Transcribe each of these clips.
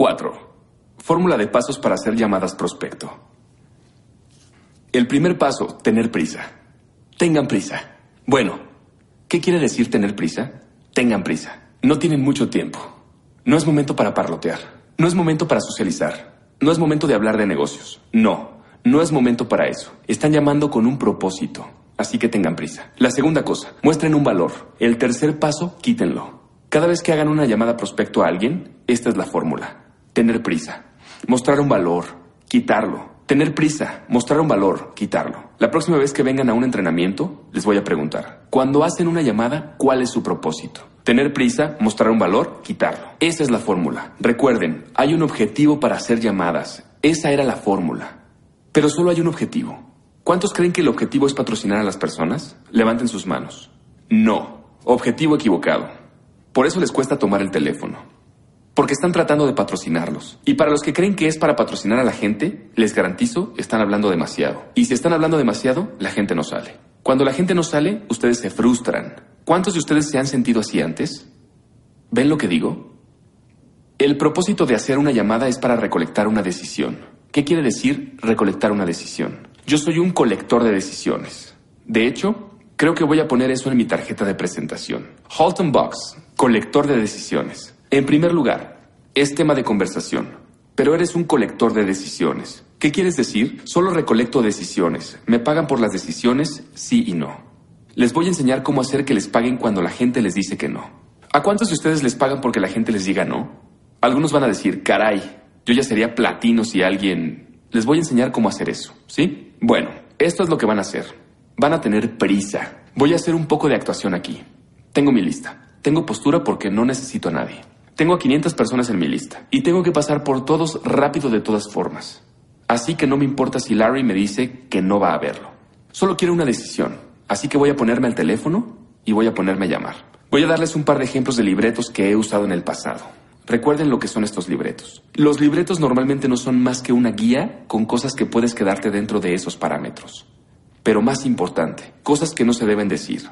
4. Fórmula de pasos para hacer llamadas prospecto. El primer paso, tener prisa. Tengan prisa. Bueno, ¿qué quiere decir tener prisa? Tengan prisa. No tienen mucho tiempo. No es momento para parlotear. No es momento para socializar. No es momento de hablar de negocios. No, no es momento para eso. Están llamando con un propósito. Así que tengan prisa. La segunda cosa, muestren un valor. El tercer paso, quítenlo. Cada vez que hagan una llamada prospecto a alguien, esta es la fórmula. Tener prisa. Mostrar un valor. Quitarlo. Tener prisa, mostrar un valor, quitarlo. La próxima vez que vengan a un entrenamiento, les voy a preguntar, cuando hacen una llamada, ¿cuál es su propósito? Tener prisa, mostrar un valor, quitarlo. Esa es la fórmula. Recuerden, hay un objetivo para hacer llamadas. Esa era la fórmula. Pero solo hay un objetivo. ¿Cuántos creen que el objetivo es patrocinar a las personas? Levanten sus manos. No. Objetivo equivocado. Por eso les cuesta tomar el teléfono porque están tratando de patrocinarlos. Y para los que creen que es para patrocinar a la gente, les garantizo, están hablando demasiado. Y si están hablando demasiado, la gente no sale. Cuando la gente no sale, ustedes se frustran. ¿Cuántos de ustedes se han sentido así antes? ¿Ven lo que digo? El propósito de hacer una llamada es para recolectar una decisión. ¿Qué quiere decir recolectar una decisión? Yo soy un colector de decisiones. De hecho, creo que voy a poner eso en mi tarjeta de presentación. Halton Box, colector de decisiones. En primer lugar, es tema de conversación, pero eres un colector de decisiones. ¿Qué quieres decir? Solo recolecto decisiones. Me pagan por las decisiones, sí y no. Les voy a enseñar cómo hacer que les paguen cuando la gente les dice que no. ¿A cuántos de ustedes les pagan porque la gente les diga no? Algunos van a decir, caray, yo ya sería platino si alguien... Les voy a enseñar cómo hacer eso, ¿sí? Bueno, esto es lo que van a hacer. Van a tener prisa. Voy a hacer un poco de actuación aquí. Tengo mi lista. Tengo postura porque no necesito a nadie. Tengo a 500 personas en mi lista y tengo que pasar por todos rápido de todas formas. Así que no me importa si Larry me dice que no va a verlo. Solo quiero una decisión. Así que voy a ponerme al teléfono y voy a ponerme a llamar. Voy a darles un par de ejemplos de libretos que he usado en el pasado. Recuerden lo que son estos libretos. Los libretos normalmente no son más que una guía con cosas que puedes quedarte dentro de esos parámetros. Pero más importante, cosas que no se deben decir.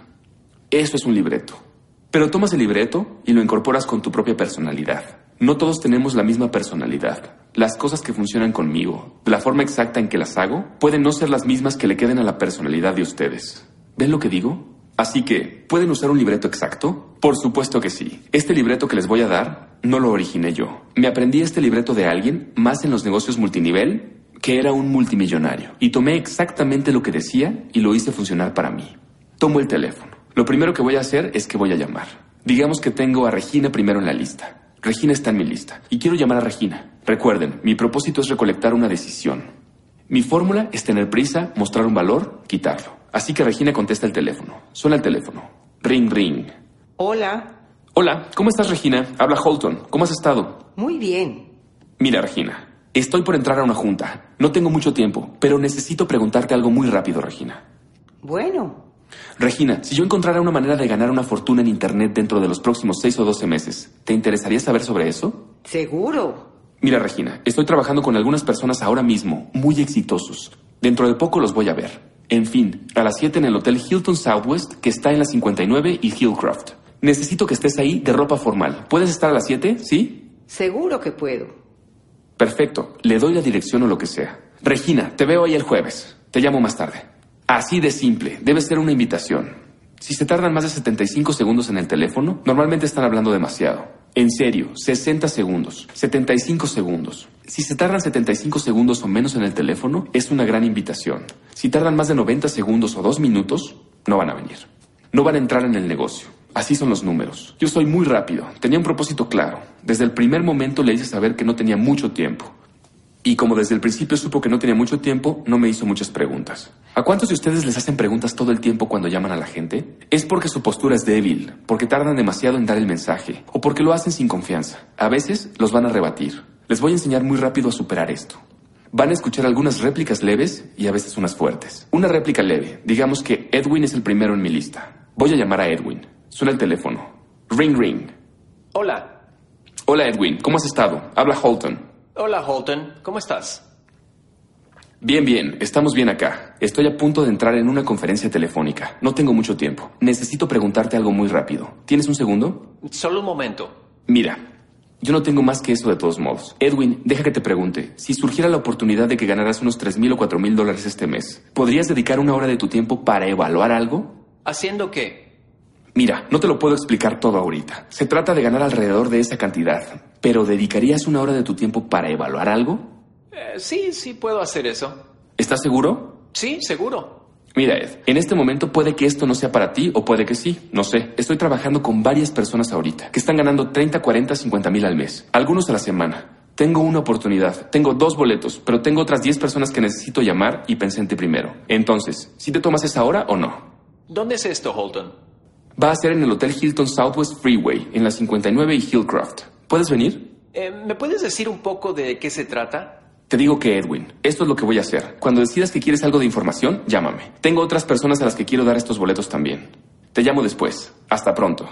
Eso es un libreto. Pero tomas el libreto y lo incorporas con tu propia personalidad. No todos tenemos la misma personalidad. Las cosas que funcionan conmigo, la forma exacta en que las hago, pueden no ser las mismas que le queden a la personalidad de ustedes. ¿Ven lo que digo? Así que, ¿pueden usar un libreto exacto? Por supuesto que sí. Este libreto que les voy a dar no lo originé yo. Me aprendí este libreto de alguien, más en los negocios multinivel, que era un multimillonario. Y tomé exactamente lo que decía y lo hice funcionar para mí. Tomo el teléfono. Lo primero que voy a hacer es que voy a llamar. Digamos que tengo a Regina primero en la lista. Regina está en mi lista y quiero llamar a Regina. Recuerden, mi propósito es recolectar una decisión. Mi fórmula es tener prisa, mostrar un valor, quitarlo. Así que Regina contesta el teléfono. Suena el teléfono. Ring, ring. Hola. Hola, ¿cómo estás Regina? Habla Holton. ¿Cómo has estado? Muy bien. Mira Regina, estoy por entrar a una junta. No tengo mucho tiempo, pero necesito preguntarte algo muy rápido, Regina. Bueno, Regina, si yo encontrara una manera de ganar una fortuna en Internet dentro de los próximos 6 o 12 meses, ¿te interesaría saber sobre eso? Seguro. Mira, Regina, estoy trabajando con algunas personas ahora mismo, muy exitosos. Dentro de poco los voy a ver. En fin, a las 7 en el Hotel Hilton Southwest, que está en la 59 y Hillcroft. Necesito que estés ahí de ropa formal. ¿Puedes estar a las 7? ¿Sí? Seguro que puedo. Perfecto. Le doy la dirección o lo que sea. Regina, te veo ahí el jueves. Te llamo más tarde. Así de simple, debe ser una invitación. Si se tardan más de 75 segundos en el teléfono, normalmente están hablando demasiado. En serio, 60 segundos, 75 segundos. Si se tardan 75 segundos o menos en el teléfono, es una gran invitación. Si tardan más de 90 segundos o dos minutos, no van a venir. No van a entrar en el negocio. Así son los números. Yo soy muy rápido. Tenía un propósito claro. Desde el primer momento le hice saber que no tenía mucho tiempo. Y como desde el principio supo que no tenía mucho tiempo, no me hizo muchas preguntas. ¿A cuántos de ustedes les hacen preguntas todo el tiempo cuando llaman a la gente? Es porque su postura es débil, porque tardan demasiado en dar el mensaje, o porque lo hacen sin confianza. A veces los van a rebatir. Les voy a enseñar muy rápido a superar esto. Van a escuchar algunas réplicas leves y a veces unas fuertes. Una réplica leve. Digamos que Edwin es el primero en mi lista. Voy a llamar a Edwin. Suena el teléfono. Ring, ring. Hola. Hola Edwin, ¿cómo has estado? Habla Holton. Hola, Holton. ¿Cómo estás? Bien, bien, estamos bien acá. Estoy a punto de entrar en una conferencia telefónica. No tengo mucho tiempo. Necesito preguntarte algo muy rápido. ¿Tienes un segundo? Solo un momento. Mira, Yo no tengo más que eso de todos modos. Edwin, deja que te pregunte. Si surgiera la oportunidad de que ganaras unos tres mil o cuatro mil dólares este mes, ¿podrías dedicar una hora de tu tiempo para evaluar algo? ¿Haciendo qué? Mira, no te lo puedo explicar todo ahorita. Se trata de ganar alrededor de esa cantidad. Pero ¿dedicarías una hora de tu tiempo para evaluar algo? Eh, sí, sí puedo hacer eso. ¿Estás seguro? Sí, seguro. Mira, Ed, en este momento puede que esto no sea para ti o puede que sí, no sé. Estoy trabajando con varias personas ahorita que están ganando 30, 40, 50 mil al mes, algunos a la semana. Tengo una oportunidad, tengo dos boletos, pero tengo otras 10 personas que necesito llamar y pensé en ti primero. Entonces, ¿si te tomas esa hora o no? ¿Dónde es esto, Holton? Va a ser en el Hotel Hilton Southwest Freeway, en la 59 y Hillcroft. ¿Puedes venir? Eh, ¿Me puedes decir un poco de qué se trata? Te digo que, Edwin, esto es lo que voy a hacer. Cuando decidas que quieres algo de información, llámame. Tengo otras personas a las que quiero dar estos boletos también. Te llamo después. Hasta pronto.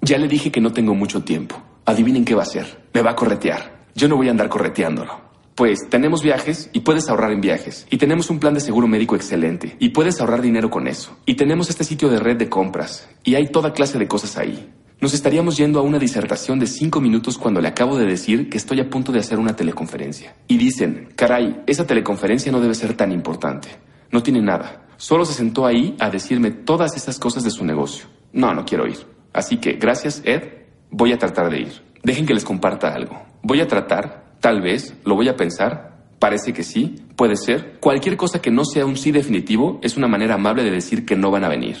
Ya le dije que no tengo mucho tiempo. Adivinen qué va a hacer. Me va a corretear. Yo no voy a andar correteándolo. Pues tenemos viajes y puedes ahorrar en viajes. Y tenemos un plan de seguro médico excelente. Y puedes ahorrar dinero con eso. Y tenemos este sitio de red de compras. Y hay toda clase de cosas ahí. Nos estaríamos yendo a una disertación de cinco minutos cuando le acabo de decir que estoy a punto de hacer una teleconferencia. Y dicen, caray, esa teleconferencia no debe ser tan importante. No tiene nada. Solo se sentó ahí a decirme todas esas cosas de su negocio. No, no quiero ir. Así que, gracias, Ed, voy a tratar de ir. Dejen que les comparta algo. Voy a tratar, tal vez, lo voy a pensar, parece que sí, puede ser. Cualquier cosa que no sea un sí definitivo es una manera amable de decir que no van a venir.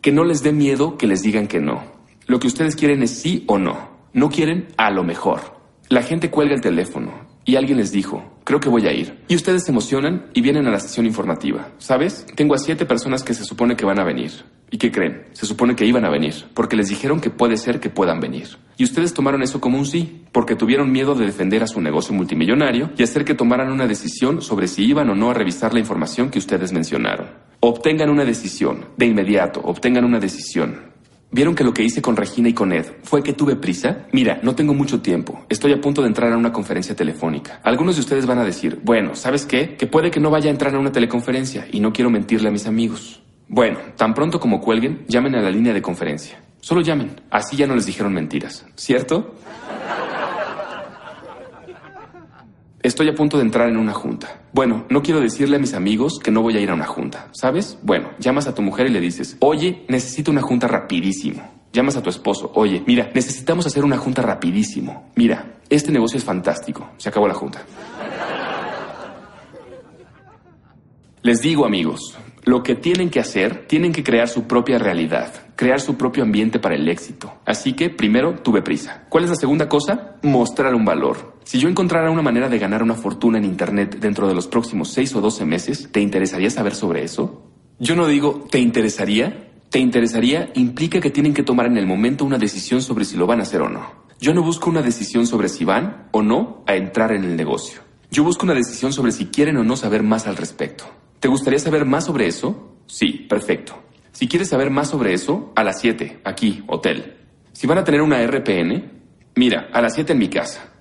Que no les dé miedo que les digan que no. Lo que ustedes quieren es sí o no. No quieren a lo mejor. La gente cuelga el teléfono y alguien les dijo, creo que voy a ir. Y ustedes se emocionan y vienen a la sesión informativa. ¿Sabes? Tengo a siete personas que se supone que van a venir. ¿Y qué creen? Se supone que iban a venir, porque les dijeron que puede ser que puedan venir. Y ustedes tomaron eso como un sí, porque tuvieron miedo de defender a su negocio multimillonario y hacer que tomaran una decisión sobre si iban o no a revisar la información que ustedes mencionaron. Obtengan una decisión, de inmediato, obtengan una decisión. ¿Vieron que lo que hice con Regina y con Ed fue que tuve prisa? Mira, no tengo mucho tiempo. Estoy a punto de entrar a una conferencia telefónica. Algunos de ustedes van a decir, bueno, ¿sabes qué? Que puede que no vaya a entrar a una teleconferencia y no quiero mentirle a mis amigos. Bueno, tan pronto como cuelguen, llamen a la línea de conferencia. Solo llamen. Así ya no les dijeron mentiras. ¿Cierto? Estoy a punto de entrar en una junta. Bueno, no quiero decirle a mis amigos que no voy a ir a una junta, ¿sabes? Bueno, llamas a tu mujer y le dices, oye, necesito una junta rapidísimo. Llamas a tu esposo, oye, mira, necesitamos hacer una junta rapidísimo. Mira, este negocio es fantástico. Se acabó la junta. Les digo, amigos, lo que tienen que hacer, tienen que crear su propia realidad, crear su propio ambiente para el éxito. Así que, primero, tuve prisa. ¿Cuál es la segunda cosa? Mostrar un valor. Si yo encontrara una manera de ganar una fortuna en Internet dentro de los próximos 6 o 12 meses, ¿te interesaría saber sobre eso? Yo no digo, ¿te interesaría? ¿Te interesaría? Implica que tienen que tomar en el momento una decisión sobre si lo van a hacer o no. Yo no busco una decisión sobre si van o no a entrar en el negocio. Yo busco una decisión sobre si quieren o no saber más al respecto. ¿Te gustaría saber más sobre eso? Sí, perfecto. Si quieres saber más sobre eso, a las 7, aquí, hotel. Si van a tener una RPN, mira, a las 7 en mi casa.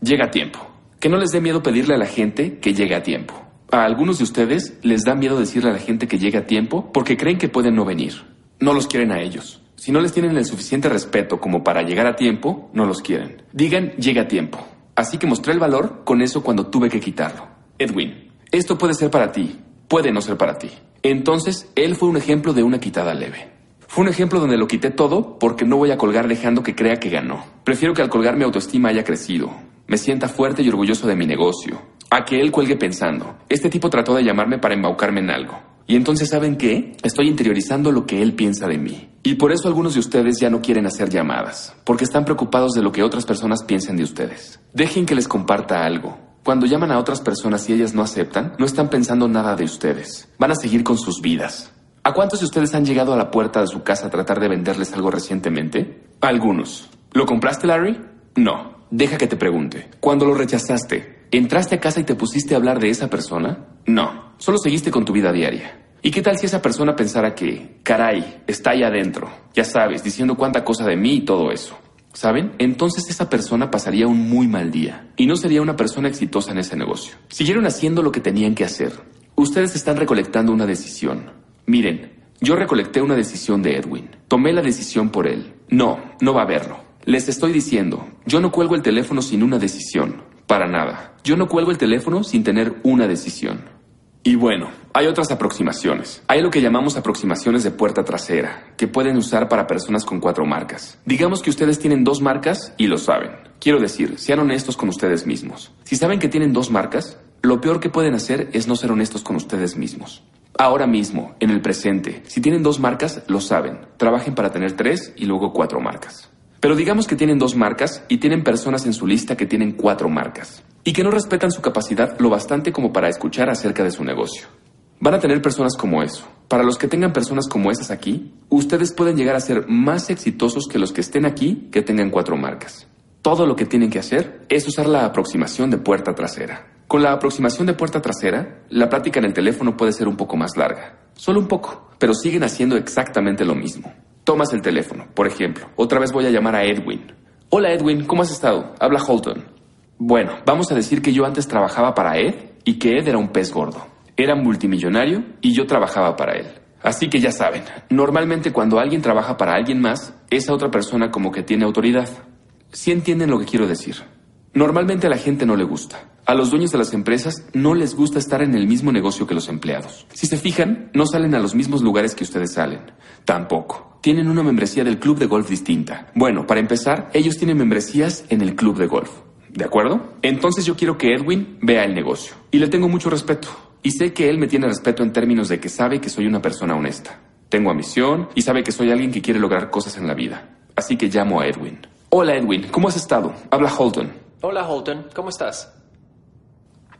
Llega a tiempo. Que no les dé miedo pedirle a la gente que llegue a tiempo. A algunos de ustedes les da miedo decirle a la gente que llegue a tiempo porque creen que pueden no venir. No los quieren a ellos. Si no les tienen el suficiente respeto como para llegar a tiempo, no los quieren. Digan, llega a tiempo. Así que mostré el valor con eso cuando tuve que quitarlo. Edwin, esto puede ser para ti, puede no ser para ti. Entonces, él fue un ejemplo de una quitada leve. Fue un ejemplo donde lo quité todo porque no voy a colgar dejando que crea que ganó. Prefiero que al colgar mi autoestima haya crecido, me sienta fuerte y orgulloso de mi negocio, a que él cuelgue pensando, este tipo trató de llamarme para embaucarme en algo. Y entonces, ¿saben qué? Estoy interiorizando lo que él piensa de mí. Y por eso algunos de ustedes ya no quieren hacer llamadas, porque están preocupados de lo que otras personas piensen de ustedes. Dejen que les comparta algo. Cuando llaman a otras personas y ellas no aceptan, no están pensando nada de ustedes. Van a seguir con sus vidas. ¿A cuántos de ustedes han llegado a la puerta de su casa a tratar de venderles algo recientemente? Algunos. ¿Lo compraste, Larry? No. Deja que te pregunte. Cuando lo rechazaste, ¿entraste a casa y te pusiste a hablar de esa persona? No. Solo seguiste con tu vida diaria. ¿Y qué tal si esa persona pensara que, caray, está ahí adentro, ya sabes, diciendo cuánta cosa de mí y todo eso? ¿Saben? Entonces esa persona pasaría un muy mal día y no sería una persona exitosa en ese negocio. Siguieron haciendo lo que tenían que hacer. Ustedes están recolectando una decisión. Miren, Yo recolecté una decisión de Edwin. Tomé la decisión por él. No, no va a verlo. Les estoy diciendo, yo no cuelgo el teléfono sin una decisión. Para nada. Yo no cuelgo el teléfono sin tener una decisión. Y bueno, hay otras aproximaciones. Hay lo que llamamos aproximaciones de puerta trasera, que pueden usar para personas con cuatro marcas. Digamos que ustedes tienen dos marcas y lo saben. Quiero decir, sean honestos con ustedes mismos. Si saben que tienen dos marcas, lo peor que pueden hacer es no ser honestos con ustedes mismos. Ahora mismo, en el presente, si tienen dos marcas, lo saben. Trabajen para tener tres y luego cuatro marcas. Pero digamos que tienen dos marcas y tienen personas en su lista que tienen cuatro marcas y que no respetan su capacidad lo bastante como para escuchar acerca de su negocio. Van a tener personas como eso. Para los que tengan personas como esas aquí, ustedes pueden llegar a ser más exitosos que los que estén aquí que tengan cuatro marcas. Todo lo que tienen que hacer es usar la aproximación de puerta trasera. Con la aproximación de puerta trasera, la plática en el teléfono puede ser un poco más larga. Solo un poco, pero siguen haciendo exactamente lo mismo. Tomas el teléfono, por ejemplo. Otra vez voy a llamar a Edwin. Hola Edwin, ¿cómo has estado? Habla Holton. Bueno, vamos a decir que yo antes trabajaba para Ed y que Ed era un pez gordo. Era multimillonario y yo trabajaba para él. Así que ya saben, normalmente cuando alguien trabaja para alguien más, esa otra persona como que tiene autoridad. Si entienden lo que quiero decir. Normalmente a la gente no le gusta. A los dueños de las empresas no les gusta estar en el mismo negocio que los empleados. Si se fijan, no salen a los mismos lugares que ustedes salen. Tampoco. Tienen una membresía del club de golf distinta. Bueno, para empezar, ellos tienen membresías en el club de golf. ¿De acuerdo? Entonces yo quiero que Edwin vea el negocio. Y le tengo mucho respeto. Y sé que él me tiene respeto en términos de que sabe que soy una persona honesta. Tengo ambición y sabe que soy alguien que quiere lograr cosas en la vida. Así que llamo a Edwin. Hola Edwin, ¿cómo has estado? Habla Holton. Hola Holton, ¿cómo estás?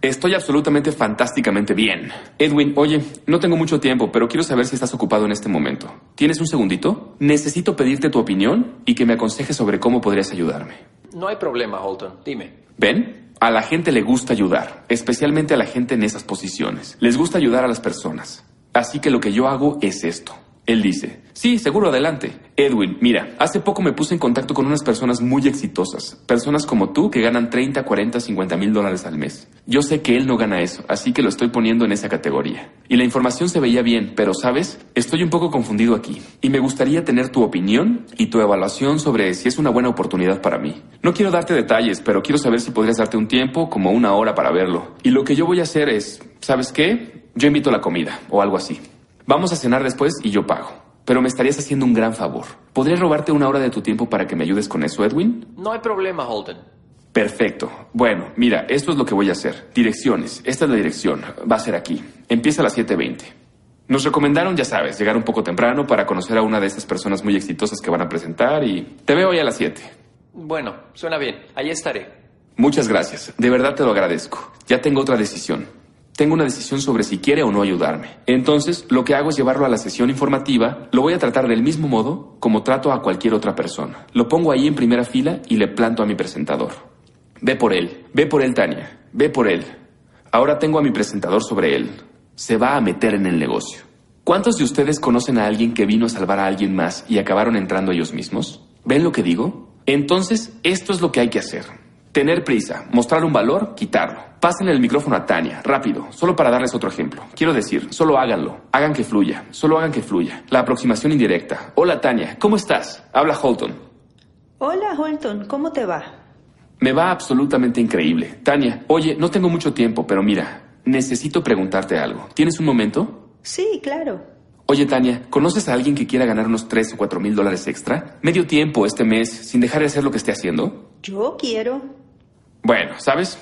Estoy absolutamente fantásticamente bien. Edwin, oye, no tengo mucho tiempo, pero quiero saber si estás ocupado en este momento. ¿Tienes un segundito? Necesito pedirte tu opinión y que me aconsejes sobre cómo podrías ayudarme. No hay problema, Holton. Dime. ¿Ven? A la gente le gusta ayudar, especialmente a la gente en esas posiciones. Les gusta ayudar a las personas. Así que lo que yo hago es esto. Él dice, sí, seguro, adelante. Edwin, mira, hace poco me puse en contacto con unas personas muy exitosas, personas como tú que ganan 30, 40, 50 mil dólares al mes. Yo sé que él no gana eso, así que lo estoy poniendo en esa categoría. Y la información se veía bien, pero sabes, estoy un poco confundido aquí. Y me gustaría tener tu opinión y tu evaluación sobre si es una buena oportunidad para mí. No quiero darte detalles, pero quiero saber si podrías darte un tiempo, como una hora para verlo. Y lo que yo voy a hacer es, ¿sabes qué? Yo invito la comida o algo así. Vamos a cenar después y yo pago. Pero me estarías haciendo un gran favor. ¿Podría robarte una hora de tu tiempo para que me ayudes con eso, Edwin? No hay problema, Holton. Perfecto. Bueno, mira, esto es lo que voy a hacer. Direcciones. Esta es la dirección. Va a ser aquí. Empieza a las 7.20. Nos recomendaron, ya sabes, llegar un poco temprano para conocer a una de estas personas muy exitosas que van a presentar y te veo hoy a las 7. Bueno, suena bien. Ahí estaré. Muchas gracias. De verdad te lo agradezco. Ya tengo otra decisión tengo una decisión sobre si quiere o no ayudarme. Entonces, lo que hago es llevarlo a la sesión informativa, lo voy a tratar del mismo modo como trato a cualquier otra persona. Lo pongo ahí en primera fila y le planto a mi presentador. Ve por él, ve por él, Tania, ve por él. Ahora tengo a mi presentador sobre él. Se va a meter en el negocio. ¿Cuántos de ustedes conocen a alguien que vino a salvar a alguien más y acabaron entrando ellos mismos? ¿Ven lo que digo? Entonces, esto es lo que hay que hacer. Tener prisa, mostrar un valor, quitarlo. Pásenle el micrófono a Tania, rápido, solo para darles otro ejemplo. Quiero decir, solo háganlo, hagan que fluya, solo hagan que fluya. La aproximación indirecta. Hola Tania, ¿cómo estás? Habla Holton. Hola Holton, ¿cómo te va? Me va absolutamente increíble. Tania, oye, no tengo mucho tiempo, pero mira, necesito preguntarte algo. ¿Tienes un momento? Sí, claro. Oye, Tania, ¿conoces a alguien que quiera ganar unos 3 o 4 mil dólares extra? Medio tiempo este mes, sin dejar de hacer lo que esté haciendo. Yo quiero. Bueno, ¿sabes?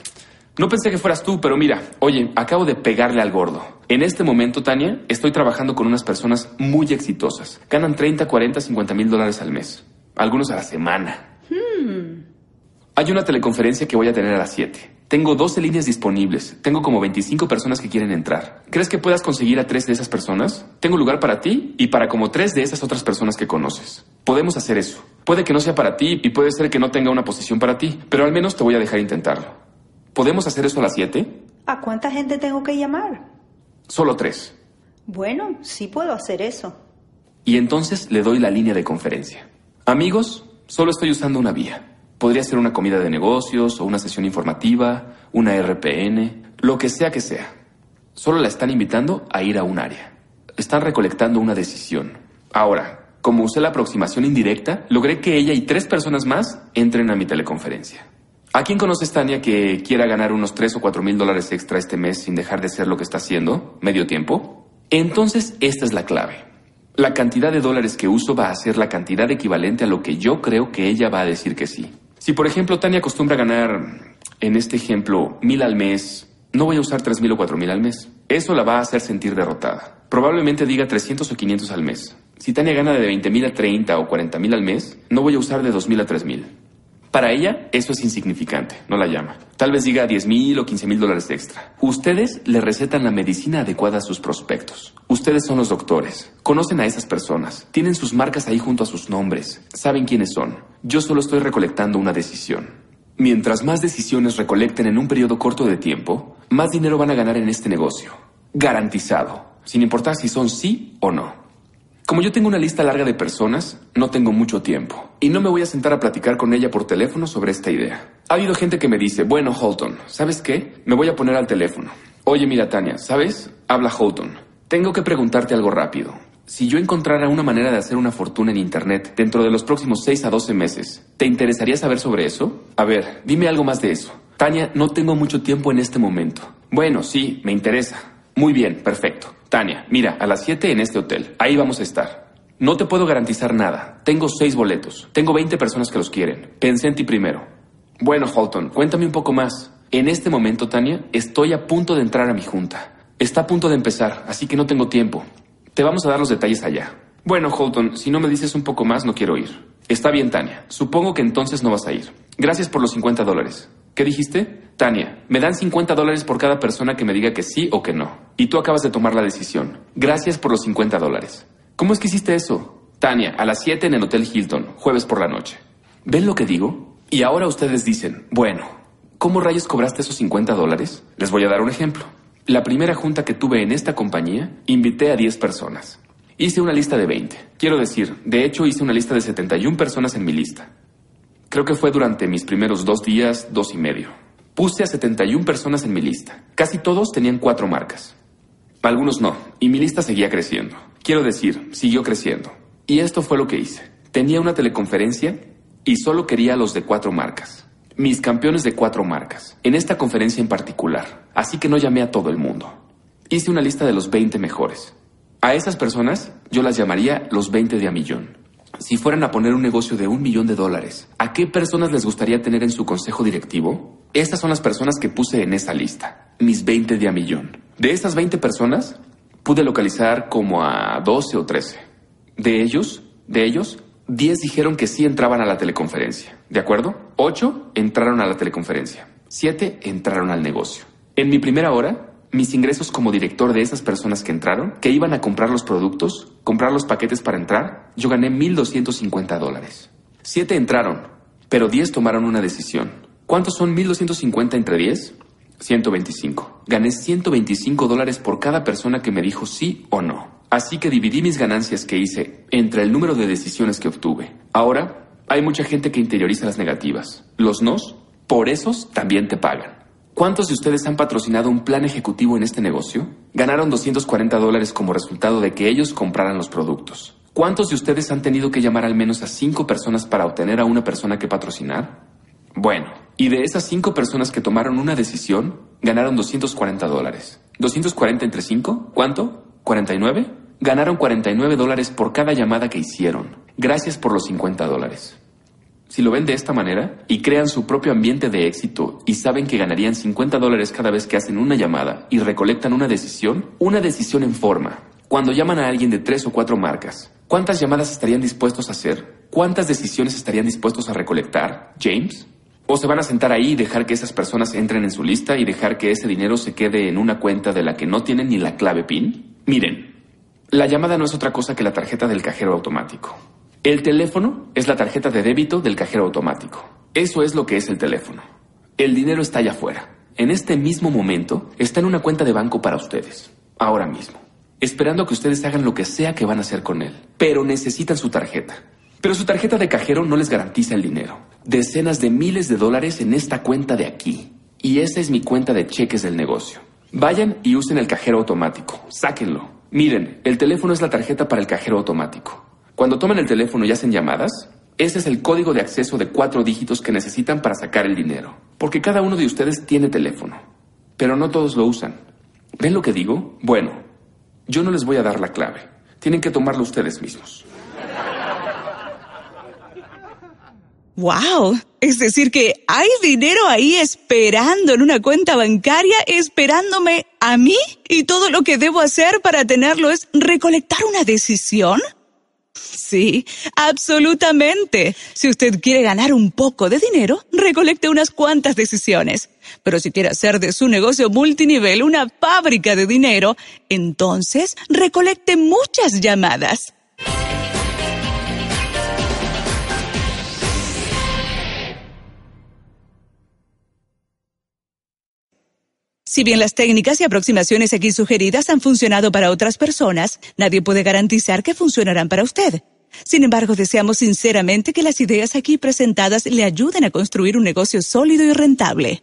No pensé que fueras tú, pero mira, oye, acabo de pegarle al gordo. En este momento, Tania, estoy trabajando con unas personas muy exitosas. Ganan 30, 40, 50 mil dólares al mes. Algunos a la semana. Hmm. Hay una teleconferencia que voy a tener a las 7. Tengo 12 líneas disponibles. Tengo como 25 personas que quieren entrar. ¿Crees que puedas conseguir a tres de esas personas? Tengo lugar para ti y para como tres de esas otras personas que conoces. Podemos hacer eso. Puede que no sea para ti y puede ser que no tenga una posición para ti, pero al menos te voy a dejar intentarlo. ¿Podemos hacer eso a las 7? ¿A cuánta gente tengo que llamar? Solo tres. Bueno, sí puedo hacer eso. Y entonces le doy la línea de conferencia. Amigos, solo estoy usando una vía. Podría ser una comida de negocios o una sesión informativa, una RPN, lo que sea que sea. Solo la están invitando a ir a un área. están recolectando una decisión. Ahora, como usé la aproximación indirecta, logré que ella y tres personas más entren a mi teleconferencia. ¿A quién conoces, Tania, que quiera ganar unos 3 o 4 mil dólares extra este mes sin dejar de ser lo que está haciendo, medio tiempo? Entonces, esta es la clave. La cantidad de dólares que uso va a ser la cantidad equivalente a lo que yo creo que ella va a decir que sí. Si, por ejemplo, Tania acostumbra ganar, en este ejemplo, mil al mes, no voy a usar tres mil o cuatro mil al mes. Eso la va a hacer sentir derrotada. Probablemente diga 300 o 500 al mes. Si Tania gana de 20 mil a 30 o 40 mil al mes, no voy a usar de 2 mil a 3 mil. Para ella, eso es insignificante, no la llama. Tal vez diga 10 mil o 15 mil dólares extra. Ustedes le recetan la medicina adecuada a sus prospectos. Ustedes son los doctores. Conocen a esas personas. Tienen sus marcas ahí junto a sus nombres. Saben quiénes son. Yo solo estoy recolectando una decisión. Mientras más decisiones recolecten en un periodo corto de tiempo, más dinero van a ganar en este negocio. Garantizado. Sin importar si son sí o no. Como yo tengo una lista larga de personas, no tengo mucho tiempo. Y no me voy a sentar a platicar con ella por teléfono sobre esta idea. Ha habido gente que me dice, bueno, Holton, ¿sabes qué? Me voy a poner al teléfono. Oye, mira, Tania, ¿sabes? Habla Holton. Tengo que preguntarte algo rápido. Si yo encontrara una manera de hacer una fortuna en Internet dentro de los próximos 6 a 12 meses, ¿te interesaría saber sobre eso? A ver, dime algo más de eso. Tania, no tengo mucho tiempo en este momento. Bueno, sí, me interesa. Muy bien, perfecto. Tania, mira, a las 7 en este hotel. Ahí vamos a estar. No te puedo garantizar nada. Tengo seis boletos. Tengo 20 personas que los quieren. Pensé en ti primero. Bueno, Holton, cuéntame un poco más. En este momento, Tania, estoy a punto de entrar a mi junta. Está a punto de empezar, así que no tengo tiempo. Te vamos a dar los detalles allá. Bueno, Holton, si no me dices un poco más, no quiero ir. Está bien, Tania. Supongo que entonces no vas a ir. Gracias por los 50 dólares. ¿Qué dijiste? Tania, me dan 50 dólares por cada persona que me diga que sí o que no. Y tú acabas de tomar la decisión. Gracias por los 50 dólares. ¿Cómo es que hiciste eso? Tania, a las 7 en el Hotel Hilton, jueves por la noche. ¿Ven lo que digo? Y ahora ustedes dicen, bueno, ¿cómo rayos cobraste esos 50 dólares? Les voy a dar un ejemplo. La primera junta que tuve en esta compañía, invité a 10 personas. Hice una lista de 20. Quiero decir, de hecho hice una lista de 71 personas en mi lista. Creo que fue durante mis primeros dos días, dos y medio. Puse a 71 personas en mi lista. Casi todos tenían cuatro marcas. Algunos no, y mi lista seguía creciendo. Quiero decir, siguió creciendo. Y esto fue lo que hice. Tenía una teleconferencia y solo quería a los de cuatro marcas. Mis campeones de cuatro marcas. En esta conferencia en particular. Así que no llamé a todo el mundo. Hice una lista de los 20 mejores. A esas personas yo las llamaría los 20 de a millón. Si fueran a poner un negocio de un millón de dólares, ¿a qué personas les gustaría tener en su consejo directivo? Estas son las personas que puse en esa lista, mis 20 de a millón. De estas 20 personas, pude localizar como a 12 o 13. De ellos, de ellos, 10 dijeron que sí entraban a la teleconferencia, ¿de acuerdo? 8 entraron a la teleconferencia, 7 entraron al negocio. En mi primera hora, mis ingresos como director de esas personas que entraron, que iban a comprar los productos, comprar los paquetes para entrar, yo gané 1.250 dólares. Siete entraron, pero 10 tomaron una decisión. ¿Cuántos son 1.250 entre 10? 125. Gané 125 dólares por cada persona que me dijo sí o no. Así que dividí mis ganancias que hice entre el número de decisiones que obtuve. Ahora, hay mucha gente que interioriza las negativas. Los nos, por esos también te pagan. ¿Cuántos de ustedes han patrocinado un plan ejecutivo en este negocio? Ganaron 240 dólares como resultado de que ellos compraran los productos. ¿Cuántos de ustedes han tenido que llamar al menos a cinco personas para obtener a una persona que patrocinar? Bueno, y de esas cinco personas que tomaron una decisión, ganaron 240 dólares. ¿240 entre cinco? ¿Cuánto? ¿49? Ganaron 49 dólares por cada llamada que hicieron. Gracias por los 50 dólares. Si lo ven de esta manera y crean su propio ambiente de éxito y saben que ganarían 50 dólares cada vez que hacen una llamada y recolectan una decisión, una decisión en forma. Cuando llaman a alguien de tres o cuatro marcas, ¿cuántas llamadas estarían dispuestos a hacer? ¿Cuántas decisiones estarían dispuestos a recolectar? James? ¿O se van a sentar ahí y dejar que esas personas entren en su lista y dejar que ese dinero se quede en una cuenta de la que no tienen ni la clave PIN? Miren, la llamada no es otra cosa que la tarjeta del cajero automático. El teléfono es la tarjeta de débito del cajero automático. Eso es lo que es el teléfono. El dinero está allá afuera. En este mismo momento está en una cuenta de banco para ustedes. Ahora mismo. Esperando que ustedes hagan lo que sea que van a hacer con él. Pero necesitan su tarjeta. Pero su tarjeta de cajero no les garantiza el dinero. Decenas de miles de dólares en esta cuenta de aquí. Y esa es mi cuenta de cheques del negocio. Vayan y usen el cajero automático. Sáquenlo. Miren, el teléfono es la tarjeta para el cajero automático. Cuando toman el teléfono y hacen llamadas, ese es el código de acceso de cuatro dígitos que necesitan para sacar el dinero. Porque cada uno de ustedes tiene teléfono, pero no todos lo usan. ¿Ven lo que digo? Bueno, yo no les voy a dar la clave. Tienen que tomarlo ustedes mismos. ¡Wow! Es decir, que hay dinero ahí esperando en una cuenta bancaria, esperándome a mí, y todo lo que debo hacer para tenerlo es recolectar una decisión. Sí, absolutamente. Si usted quiere ganar un poco de dinero, recolecte unas cuantas decisiones. Pero si quiere hacer de su negocio multinivel una fábrica de dinero, entonces recolecte muchas llamadas. Si bien las técnicas y aproximaciones aquí sugeridas han funcionado para otras personas, nadie puede garantizar que funcionarán para usted. Sin embargo, deseamos sinceramente que las ideas aquí presentadas le ayuden a construir un negocio sólido y rentable.